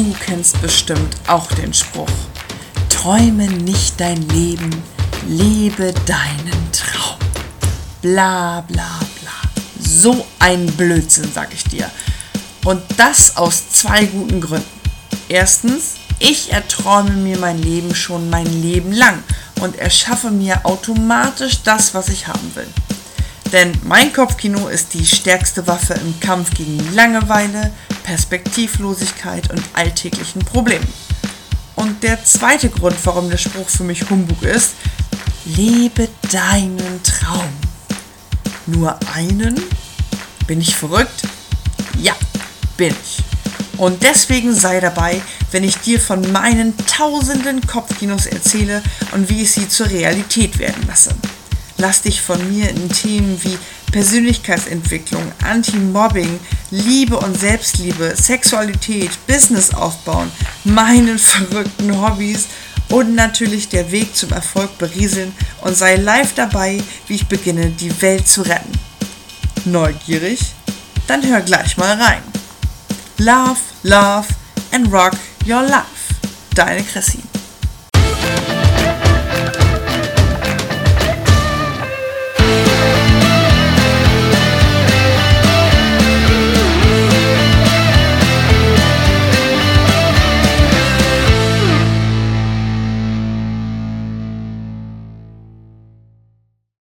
Du kennst bestimmt auch den Spruch. Träume nicht dein Leben, lebe deinen Traum. Bla bla bla. So ein Blödsinn, sag ich dir. Und das aus zwei guten Gründen. Erstens, ich erträume mir mein Leben schon mein Leben lang und erschaffe mir automatisch das, was ich haben will. Denn mein Kopfkino ist die stärkste Waffe im Kampf gegen Langeweile, Perspektivlosigkeit und alltäglichen Problemen. Und der zweite Grund, warum der Spruch für mich Humbug ist, lebe deinen Traum. Nur einen? Bin ich verrückt? Ja, bin ich. Und deswegen sei dabei, wenn ich dir von meinen tausenden Kopfkinos erzähle und wie ich sie zur Realität werden lasse. Lass dich von mir in Themen wie Persönlichkeitsentwicklung, Anti-Mobbing, Liebe und Selbstliebe, Sexualität, Business aufbauen, meinen verrückten Hobbys und natürlich der Weg zum Erfolg berieseln und sei live dabei, wie ich beginne, die Welt zu retten. Neugierig? Dann hör gleich mal rein. Love, love and rock your life. Deine Chrissy.